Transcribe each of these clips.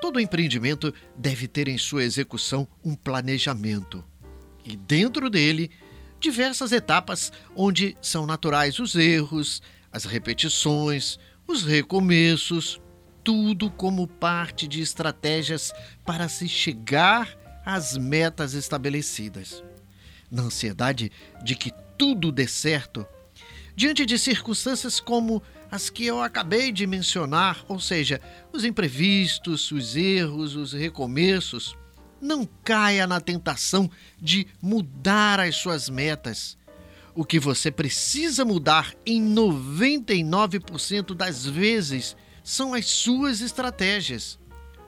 Todo empreendimento deve ter em sua execução um planejamento e, dentro dele, diversas etapas onde são naturais os erros, as repetições, os recomeços, tudo como parte de estratégias para se chegar às metas estabelecidas. Na ansiedade de que tudo dê certo, diante de circunstâncias como as que eu acabei de mencionar, ou seja, os imprevistos, os erros, os recomeços, não caia na tentação de mudar as suas metas. O que você precisa mudar em 99% das vezes são as suas estratégias.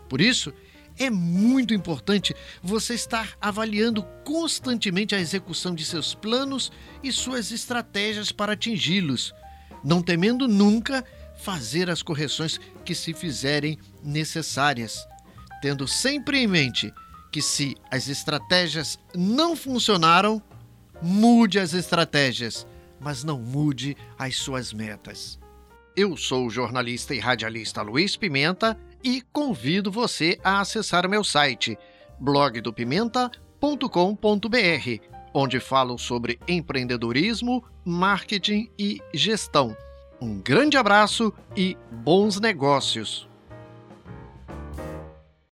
Por isso, é muito importante você estar avaliando constantemente a execução de seus planos e suas estratégias para atingi-los, não temendo nunca fazer as correções que se fizerem necessárias, tendo sempre em mente que se as estratégias não funcionaram, mude as estratégias, mas não mude as suas metas. Eu sou o jornalista e radialista Luiz Pimenta e convido você a acessar meu site blogdopimenta.com.br, onde falo sobre empreendedorismo, marketing e gestão. Um grande abraço e bons negócios!